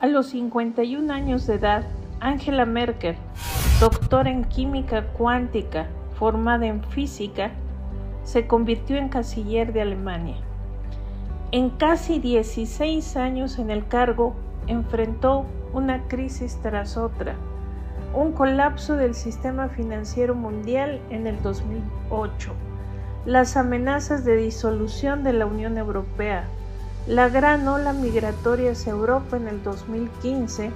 A los 51 años de edad, Angela Merkel, doctora en química cuántica, formada en física, se convirtió en canciller de Alemania. En casi 16 años en el cargo, enfrentó una crisis tras otra, un colapso del sistema financiero mundial en el 2008, las amenazas de disolución de la Unión Europea, la gran ola migratoria hacia Europa en el 2015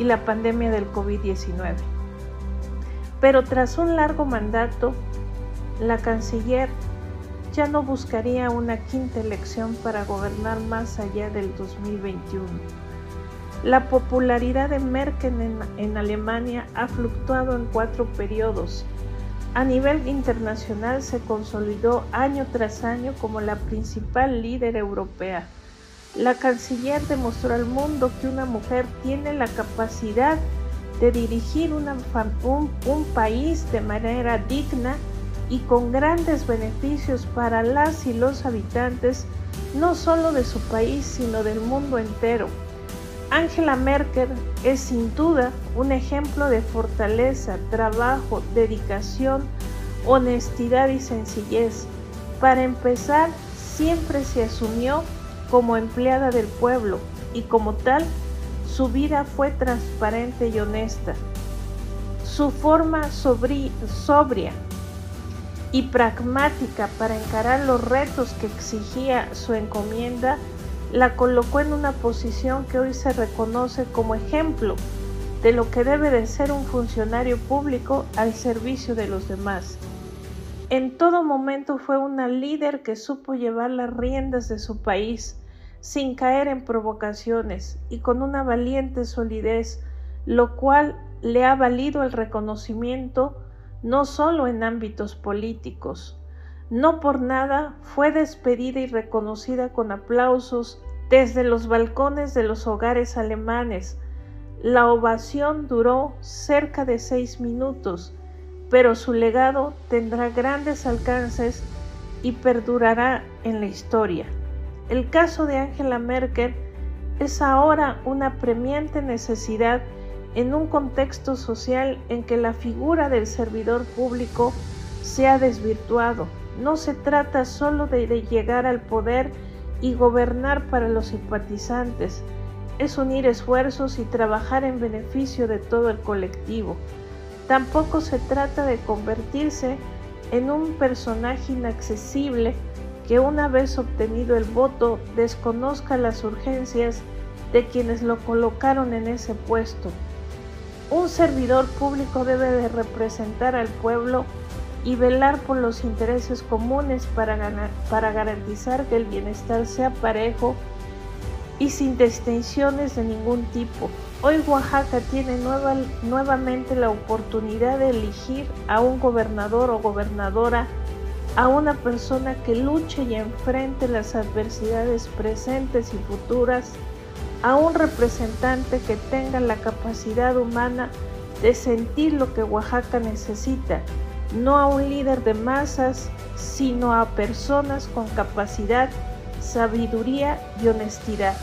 y la pandemia del COVID-19. Pero tras un largo mandato, la canciller ya no buscaría una quinta elección para gobernar más allá del 2021. La popularidad de Merkel en, Alemania ha fluctuado en cuatro periodos. A nivel internacional se consolidó año tras año como la principal líder europea. La canciller demostró al mundo que una mujer tiene la capacidad de dirigir un, un país de manera digna y con grandes beneficios para las y los habitantes, no solo de su país, sino del mundo entero. Angela Merkel es sin duda un ejemplo de fortaleza, trabajo, dedicación, honestidad y sencillez. Para empezar, siempre se asumió como empleada del pueblo y como tal, su vida fue transparente y honesta. Su forma sobria y pragmática para encarar los retos que exigía su encomienda la colocó en una posición que hoy se reconoce como ejemplo de lo que debe de ser un funcionario público al servicio de los demás. En todo momento fue una líder que supo llevar las riendas de su país sin caer en provocaciones y con una valiente solidez, lo cual le ha valido el reconocimiento no solo en ámbitos políticos, no por nada fue despedida y reconocida con aplausos desde los balcones de los hogares alemanes. La ovación duró cerca de seis minutos, pero su legado tendrá grandes alcances y perdurará en la historia. El caso de Angela Merkel es ahora una premiante necesidad en un contexto social en que la figura del servidor público se ha desvirtuado no se trata solo de, llegar al poder y gobernar para los simpatizantes, es unir esfuerzos y trabajar en beneficio de todo el colectivo. Tampoco se trata de convertirse en un personaje inaccesible que una vez obtenido el voto desconozca las urgencias de quienes lo colocaron en ese puesto. Un servidor público debe de representar al pueblo y velar por los intereses comunes para, para garantizar que el bienestar sea parejo y sin distinciones de ningún tipo. Hoy Oaxaca tiene nueva, nuevamente la oportunidad de elegir a un gobernador o gobernadora, a una persona que luche y enfrente las adversidades presentes y futuras, a un representante que tenga la capacidad humana de sentir lo que Oaxaca necesita no a un líder de masas, sino a personas con capacidad, sabiduría y honestidad.